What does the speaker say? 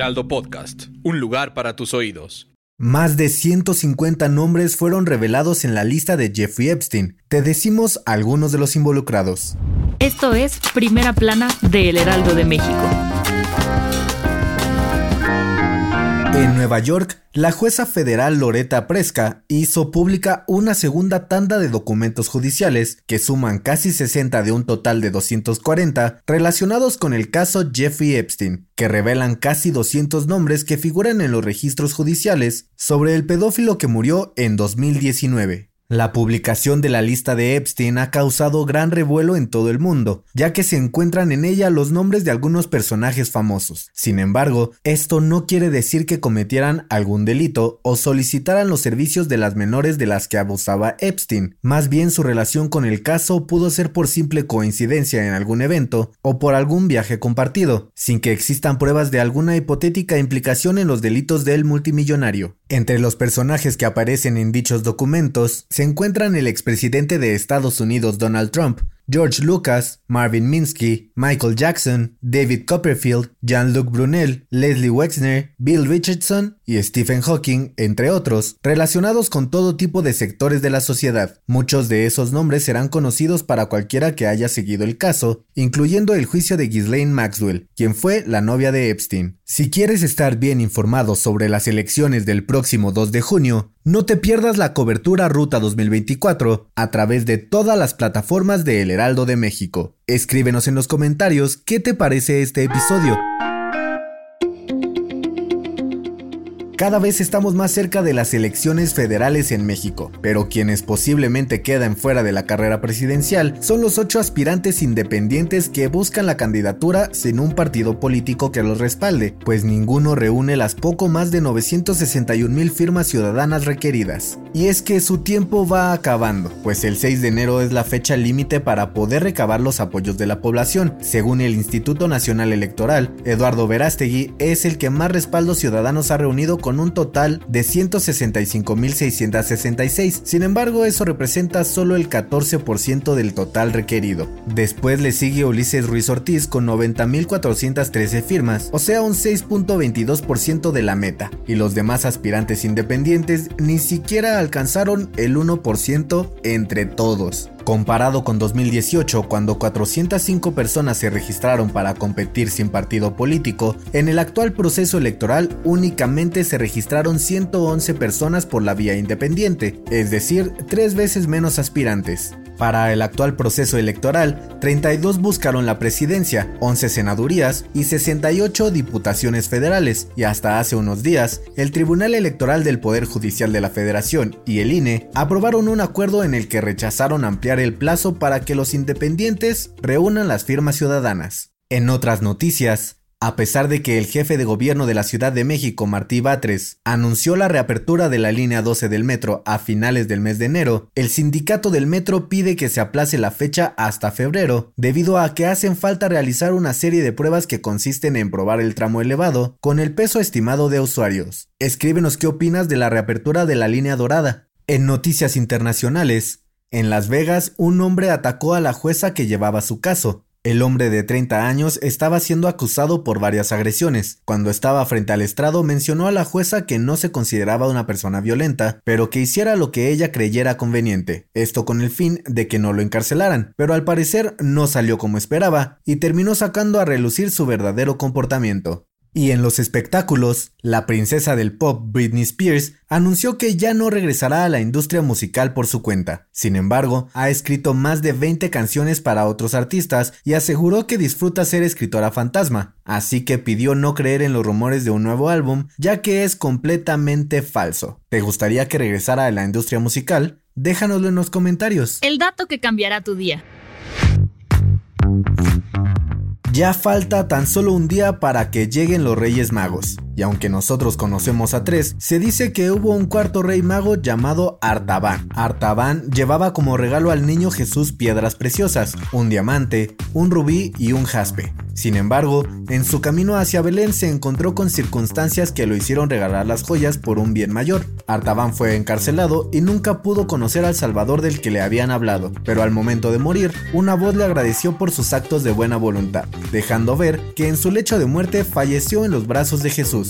Heraldo Podcast, un lugar para tus oídos. Más de 150 nombres fueron revelados en la lista de Jeffrey Epstein. Te decimos algunos de los involucrados. Esto es Primera Plana de El Heraldo de México. En Nueva York, la jueza federal Loretta Presca hizo pública una segunda tanda de documentos judiciales que suman casi 60 de un total de 240 relacionados con el caso Jeffrey Epstein, que revelan casi 200 nombres que figuran en los registros judiciales sobre el pedófilo que murió en 2019. La publicación de la lista de Epstein ha causado gran revuelo en todo el mundo, ya que se encuentran en ella los nombres de algunos personajes famosos. Sin embargo, esto no quiere decir que cometieran algún delito o solicitaran los servicios de las menores de las que abusaba Epstein. Más bien su relación con el caso pudo ser por simple coincidencia en algún evento o por algún viaje compartido, sin que existan pruebas de alguna hipotética implicación en los delitos del multimillonario. Entre los personajes que aparecen en dichos documentos se encuentran el expresidente de Estados Unidos Donald Trump, George Lucas, Marvin Minsky, Michael Jackson, David Copperfield, Jean-Luc Brunel, Leslie Wexner, Bill Richardson y Stephen Hawking, entre otros, relacionados con todo tipo de sectores de la sociedad. Muchos de esos nombres serán conocidos para cualquiera que haya seguido el caso, incluyendo el juicio de Ghislaine Maxwell, quien fue la novia de Epstein. Si quieres estar bien informado sobre las elecciones del próximo 2 de junio, no te pierdas la cobertura Ruta 2024 a través de todas las plataformas de El Heraldo de México. Escríbenos en los comentarios qué te parece este episodio. Cada vez estamos más cerca de las elecciones federales en México, pero quienes posiblemente quedan fuera de la carrera presidencial son los ocho aspirantes independientes que buscan la candidatura sin un partido político que los respalde, pues ninguno reúne las poco más de 961 mil firmas ciudadanas requeridas. Y es que su tiempo va acabando, pues el 6 de enero es la fecha límite para poder recabar los apoyos de la población. Según el Instituto Nacional Electoral, Eduardo Verástegui es el que más respaldos ciudadanos ha reunido con un total de 165.666. Sin embargo, eso representa solo el 14% del total requerido. Después le sigue Ulises Ruiz Ortiz con 90.413 firmas, o sea un 6.22% de la meta, y los demás aspirantes independientes ni siquiera alcanzaron el 1% entre todos. Comparado con 2018, cuando 405 personas se registraron para competir sin partido político, en el actual proceso electoral únicamente se registraron 111 personas por la vía independiente, es decir, tres veces menos aspirantes. Para el actual proceso electoral, 32 buscaron la presidencia, 11 senadurías y 68 diputaciones federales, y hasta hace unos días, el Tribunal Electoral del Poder Judicial de la Federación y el INE aprobaron un acuerdo en el que rechazaron ampliar el plazo para que los independientes reúnan las firmas ciudadanas. En otras noticias, a pesar de que el jefe de gobierno de la Ciudad de México, Martí Batres, anunció la reapertura de la línea 12 del metro a finales del mes de enero, el sindicato del metro pide que se aplace la fecha hasta febrero, debido a que hacen falta realizar una serie de pruebas que consisten en probar el tramo elevado con el peso estimado de usuarios. Escríbenos qué opinas de la reapertura de la línea dorada. En noticias internacionales, en Las Vegas, un hombre atacó a la jueza que llevaba su caso. El hombre de 30 años estaba siendo acusado por varias agresiones. Cuando estaba frente al estrado mencionó a la jueza que no se consideraba una persona violenta, pero que hiciera lo que ella creyera conveniente, esto con el fin de que no lo encarcelaran, pero al parecer no salió como esperaba y terminó sacando a relucir su verdadero comportamiento. Y en los espectáculos, la princesa del pop Britney Spears anunció que ya no regresará a la industria musical por su cuenta. Sin embargo, ha escrito más de 20 canciones para otros artistas y aseguró que disfruta ser escritora fantasma, así que pidió no creer en los rumores de un nuevo álbum, ya que es completamente falso. ¿Te gustaría que regresara a la industria musical? Déjanoslo en los comentarios. El dato que cambiará tu día. Ya falta tan solo un día para que lleguen los Reyes Magos. Y aunque nosotros conocemos a tres, se dice que hubo un cuarto rey mago llamado Artaban. Artaban llevaba como regalo al niño Jesús piedras preciosas, un diamante, un rubí y un jaspe. Sin embargo, en su camino hacia Belén se encontró con circunstancias que lo hicieron regalar las joyas por un bien mayor. Artaban fue encarcelado y nunca pudo conocer al Salvador del que le habían hablado, pero al momento de morir, una voz le agradeció por sus actos de buena voluntad, dejando ver que en su lecho de muerte falleció en los brazos de Jesús.